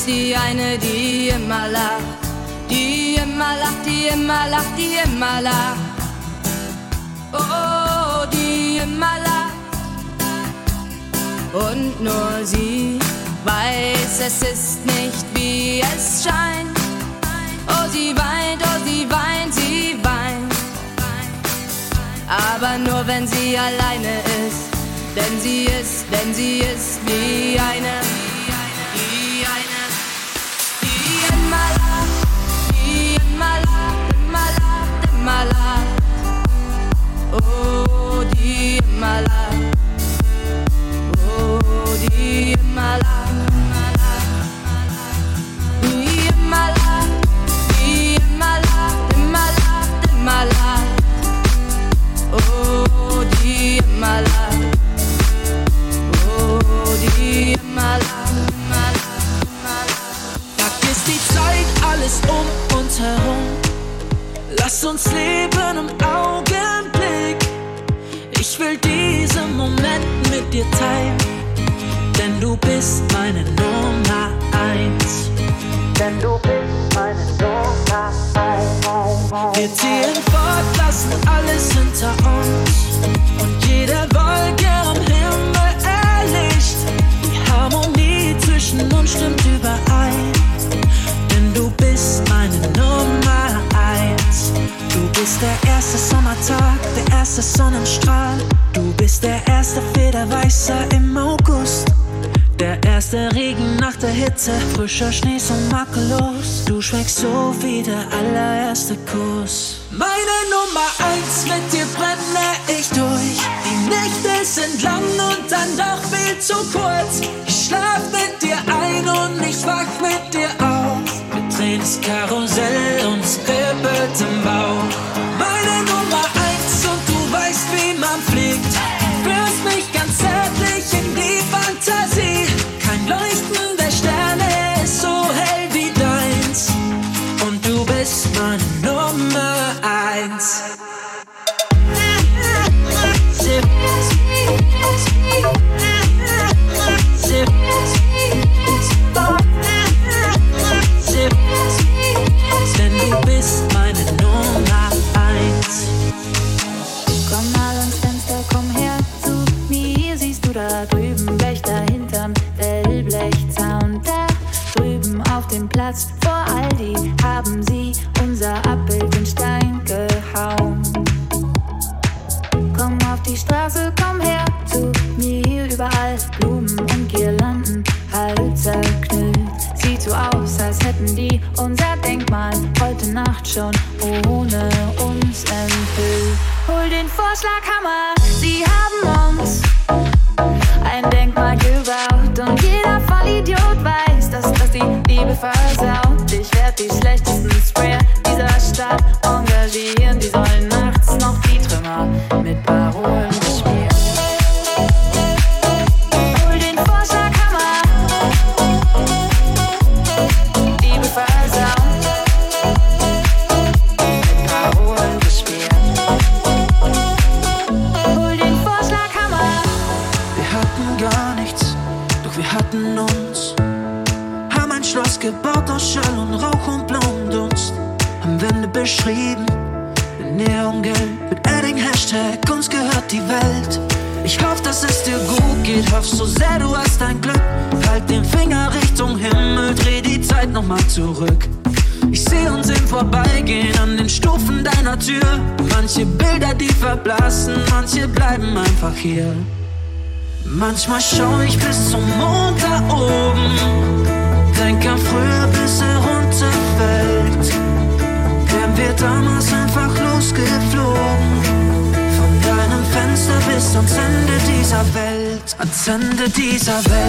ist die eine, die immer lacht. Die immer lacht, die immer lacht, die immer lacht. Oh, die immer lacht. Und nur sie weiß, es ist nicht wie es scheint. Oh, sie weint, oh, sie weint, sie weint. Aber nur wenn sie alleine ist. Denn sie ist, denn sie ist wie eine, alles um uns herum. Lass uns leben im Augenblick. Ich will diesen Moment mit dir teilen, denn du bist meine Nummer eins. Denn du bist meine Nummer eins. Wir ziehen fort, lassen alles hinter uns und jede Wolke am Himmel erlischt. Die Harmonie zwischen uns stimmt überein, denn du bist meine Nummer. Du bist der erste Sommertag, der erste Sonnenstrahl. Du bist der erste Federweißer im August. Der erste Regen nach der Hitze, frischer Schnee so makellos. Du schmeckst so wie der allererste Kuss. Meine Nummer eins, mit dir brenne ich durch. Die Nächte sind lang und dann doch viel zu kurz. Ich schlaf mit dir ein und ich wach mit dir auf. Das Karussell und es kribbelt im Bauch. Meine Nummer nachts noch die Trümmer mit Parolen Manchmal schau ich bis zum Mond da oben, denk an früher, bis er runterfällt. Wären wir damals einfach losgeflogen, von deinem Fenster bis ans Ende dieser Welt, ans Ende dieser Welt.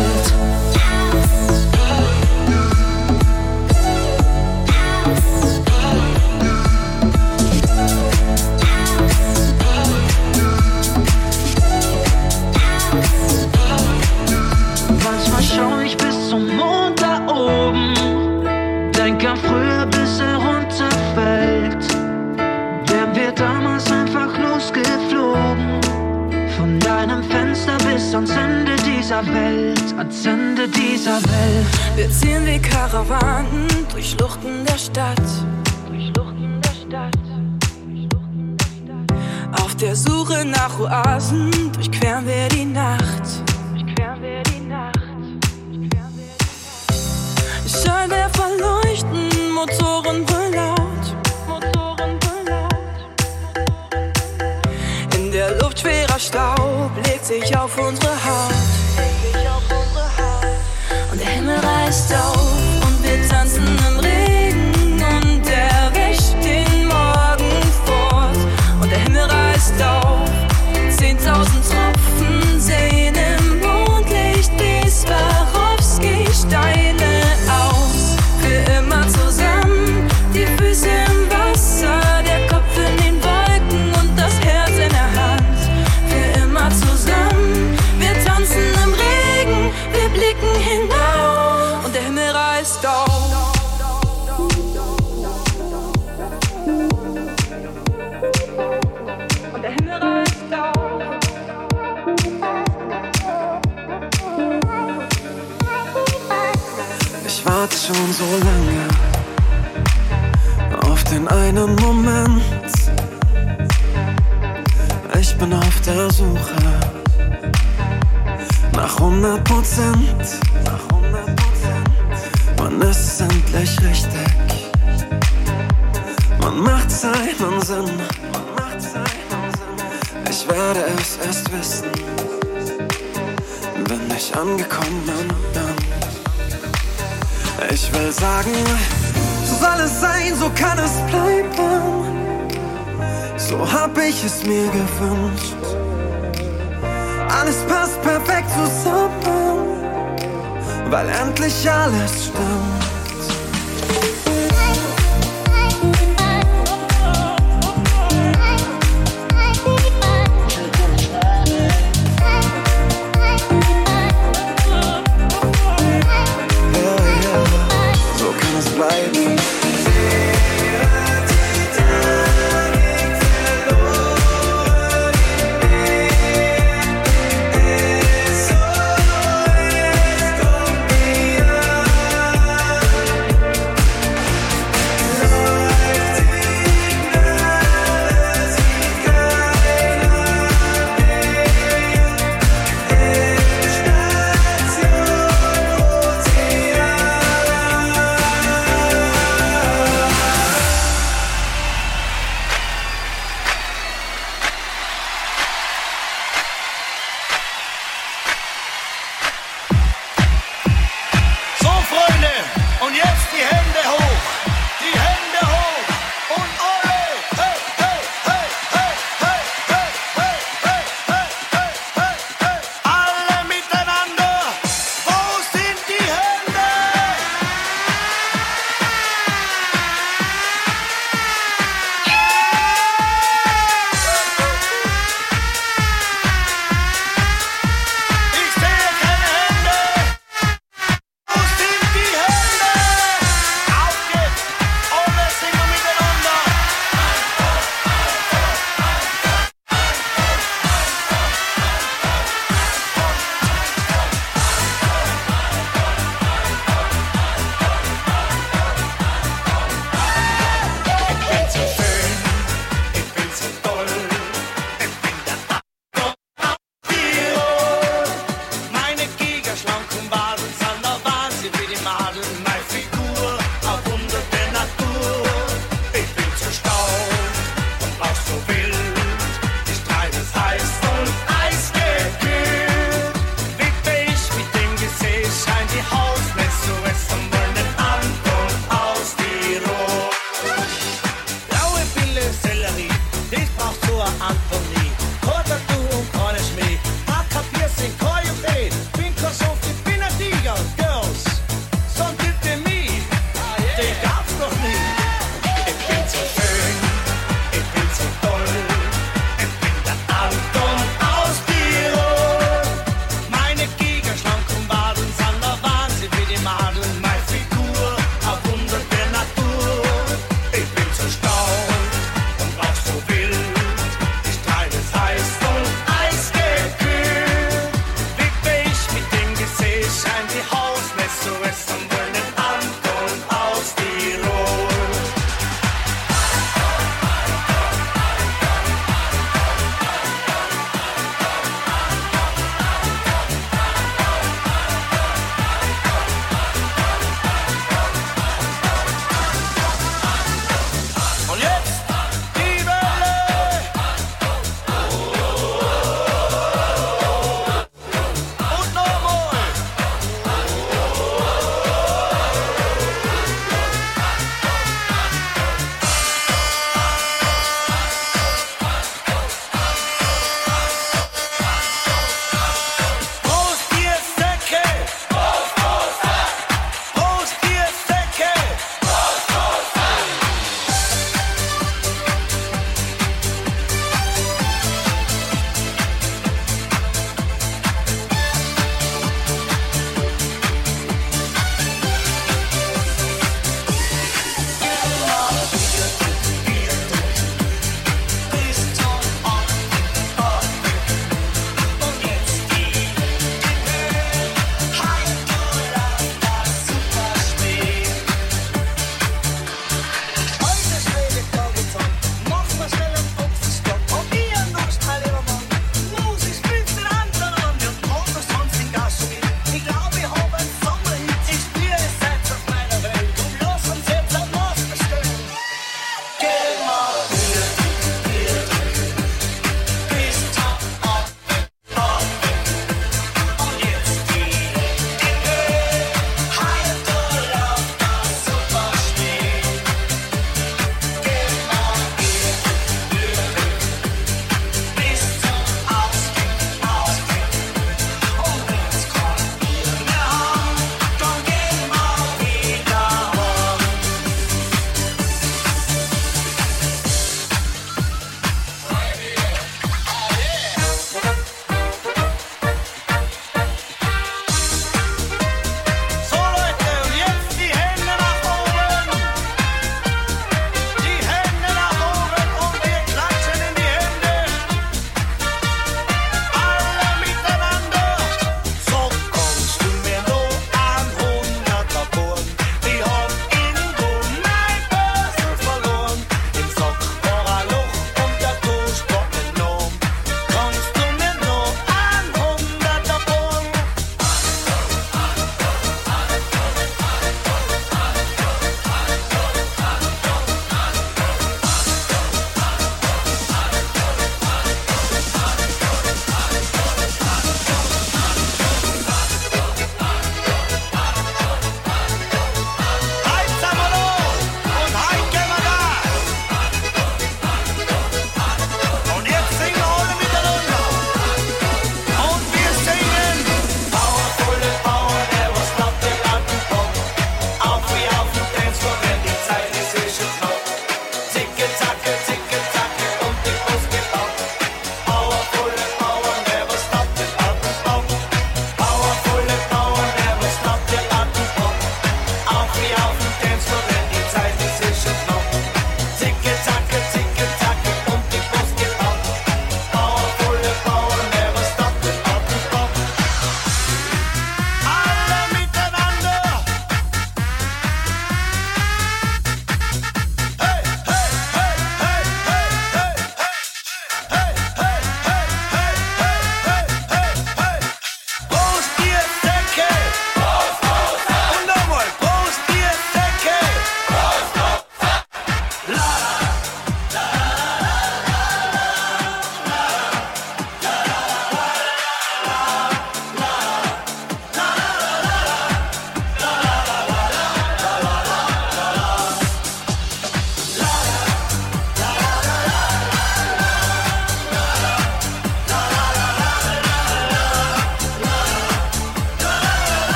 Gewünscht. Alles passt perfekt zusammen, weil endlich alles stimmt.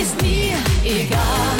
ist mir egal.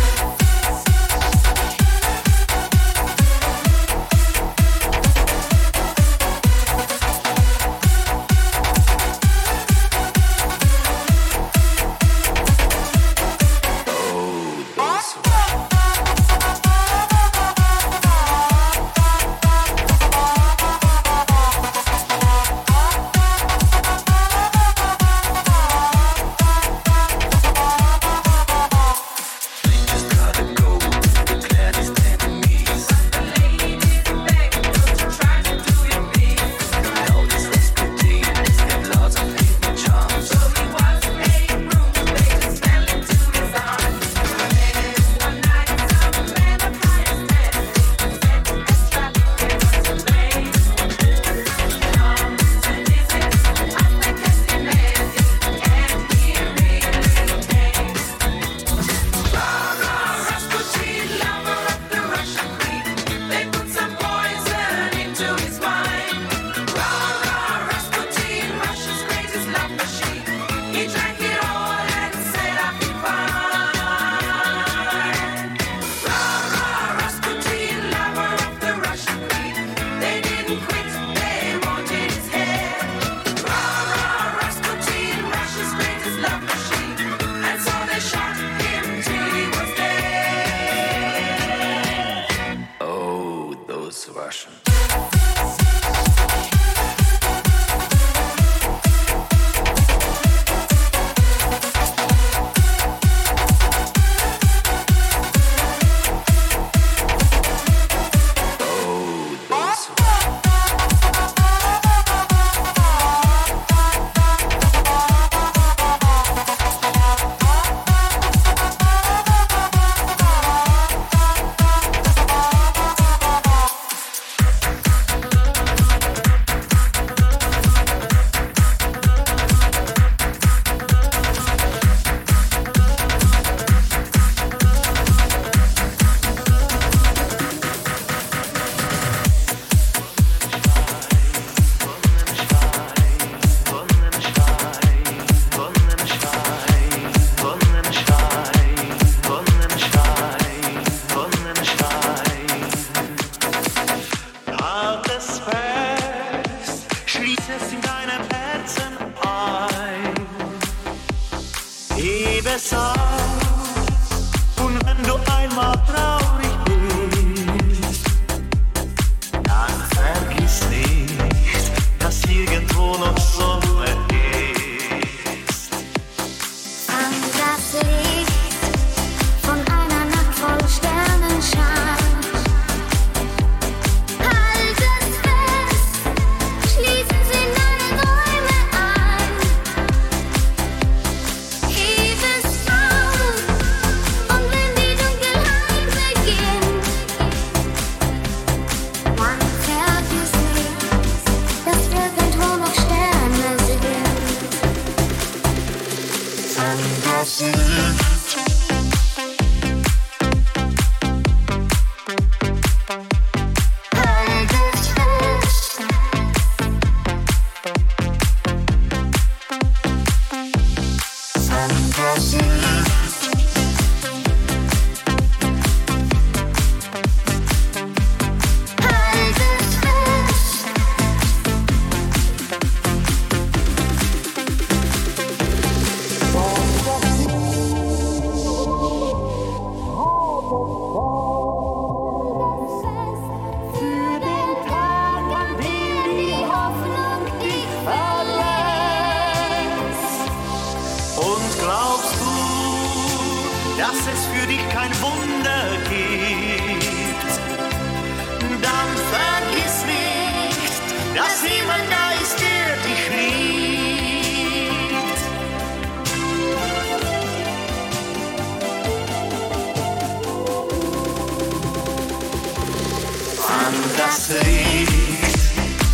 Das Licht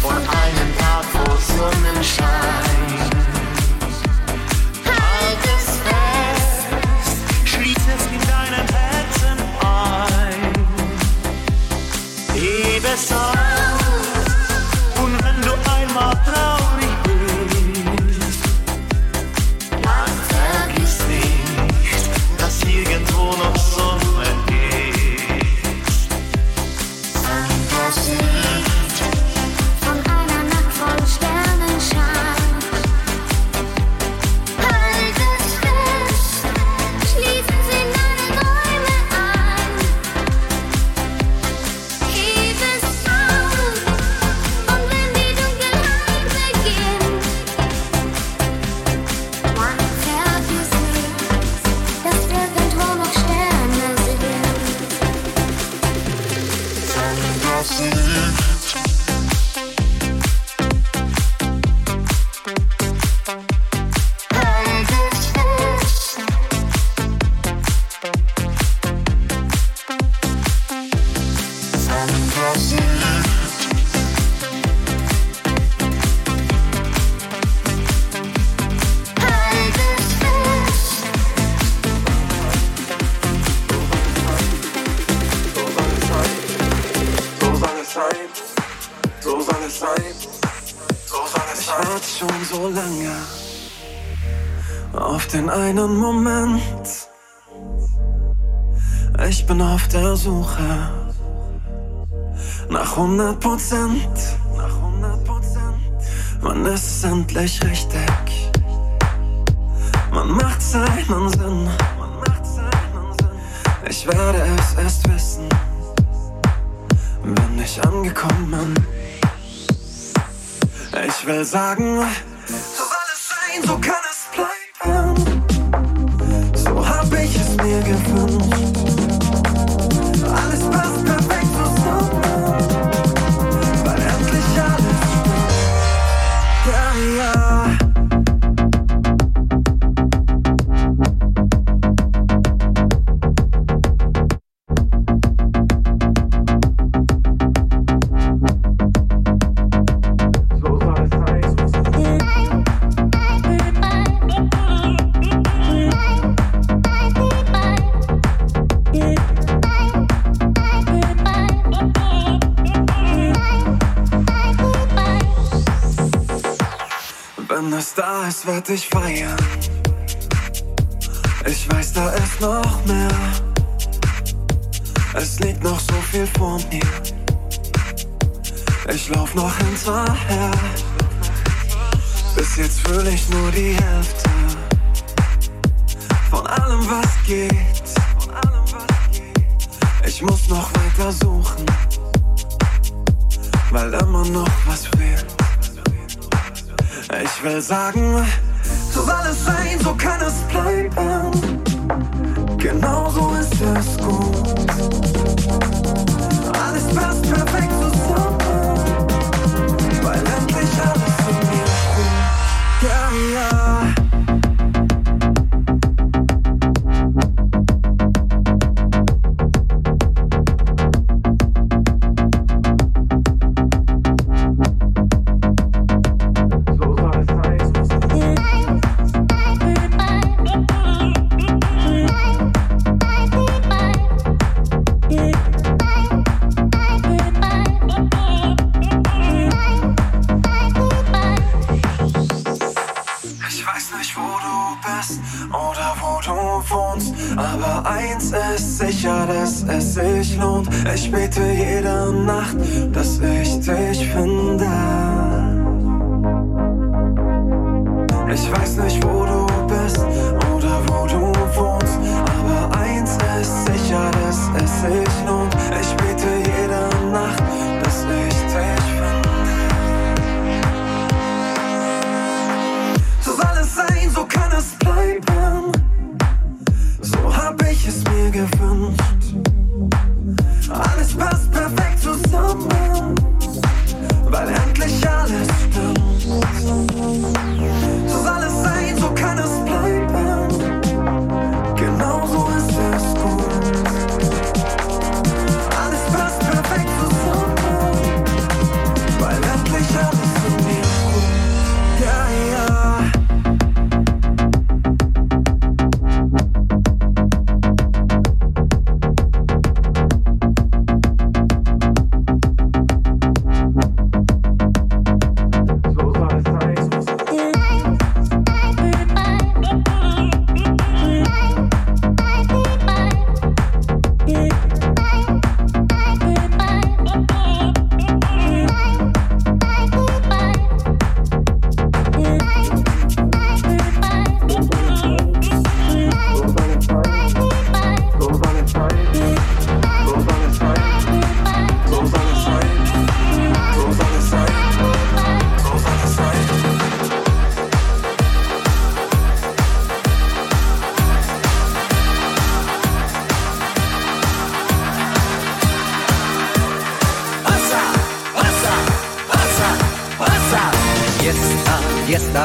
von einem Tag, wo Sonnenschein Suche nach 100 Prozent. Man ist endlich richtig. Man macht seinen Sinn. Ich werde es erst wissen, wenn ich angekommen bin. Ich will sagen, soll alles sein, so kann es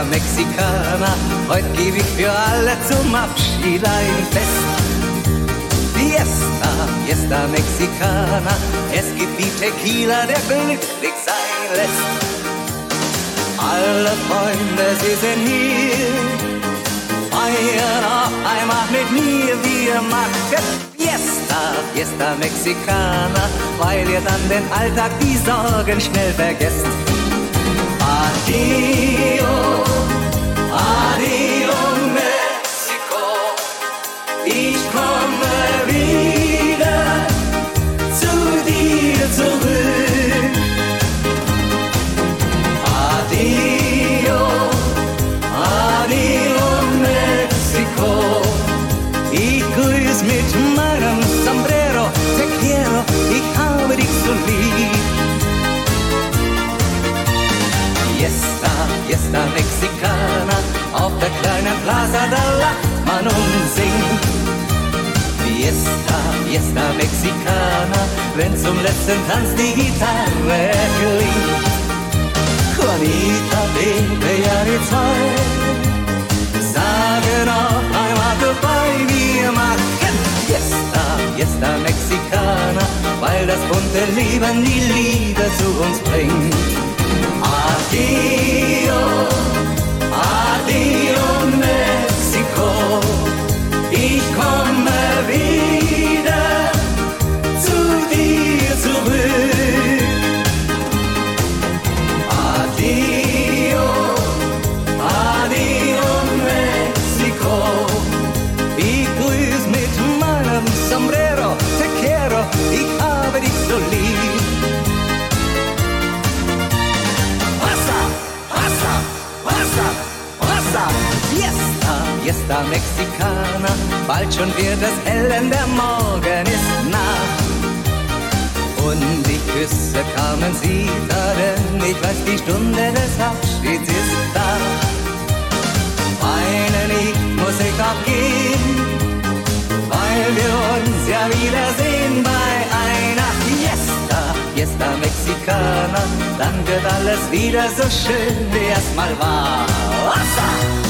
Coca Mexicana. Heute gebe ich für alle zum Abschied ein Fest. Fiesta, Fiesta Mexikaner, Es gibt die Tequila, der glücklich sein lässt. Alle Freunde, sie sind hier. Feiern auch einmal mit mir, wir machen Fiesta, Fiesta Mexikaner, weil ihr dann den Alltag, die Sorgen schnell vergesst. Party, Fiesta, Fiesta Mexicana, auf der kleinen Plaza, da lacht man und singt. Fiesta, Fiesta Mexicana, wenn zum letzten Tanz die Gitarre klingt. Juanita, lebe ja die Zeit, sage noch einmal dabei, wir machen Fiesta, Fiesta Mexicana, weil das bunte Leben die Liebe zu uns bringt. vacío. Fiesta Mexicana. Bald schon wird es hell, denn der Morgen ist nah. Und die Küsse kamen sie denn ich weiß, die Stunde des Abschieds ist da. Weinen ich muss ich auch gehen, weil wir uns ja wiedersehen bei einer Fiesta, Fiesta Mexicana. Dann wird alles wieder so schön, wie es mal war. Wasser!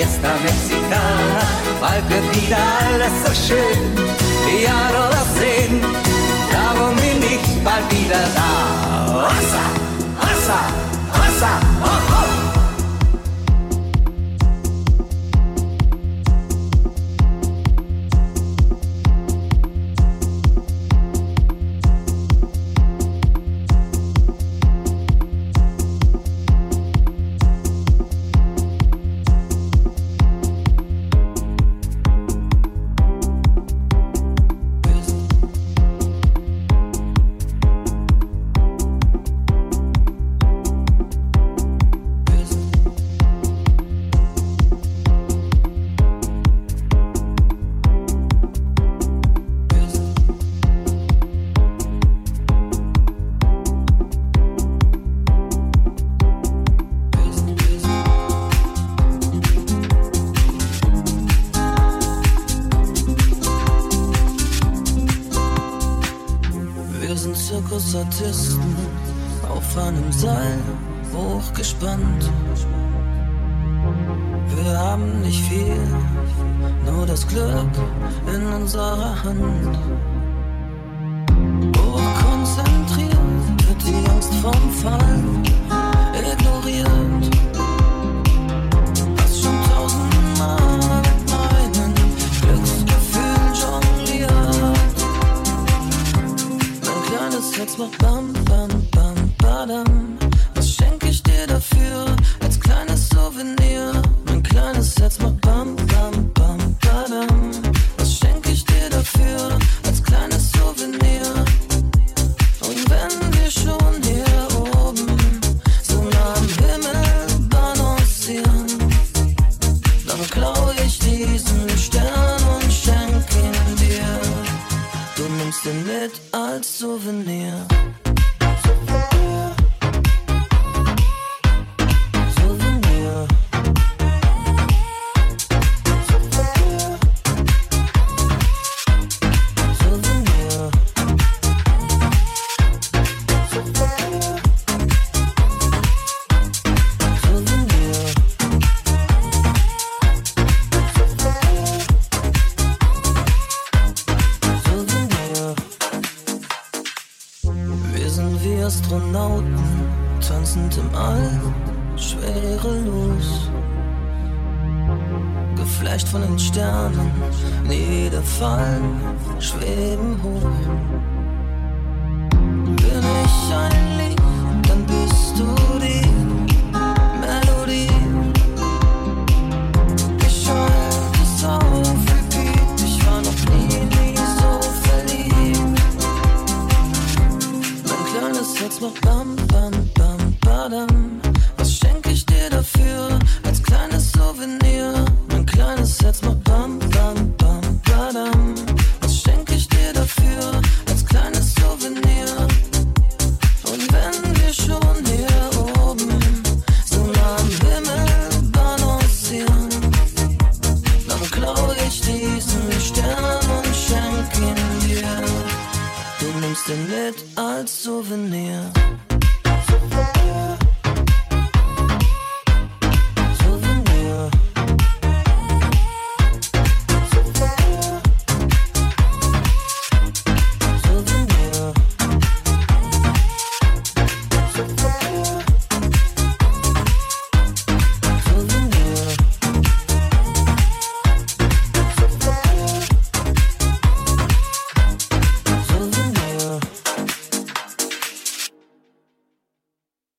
Fiesta Mexicana, bald wird wieder alles so schön. Ja, nur das darum bin ich bald wieder da. Hossa, hossa, hossa, hossa.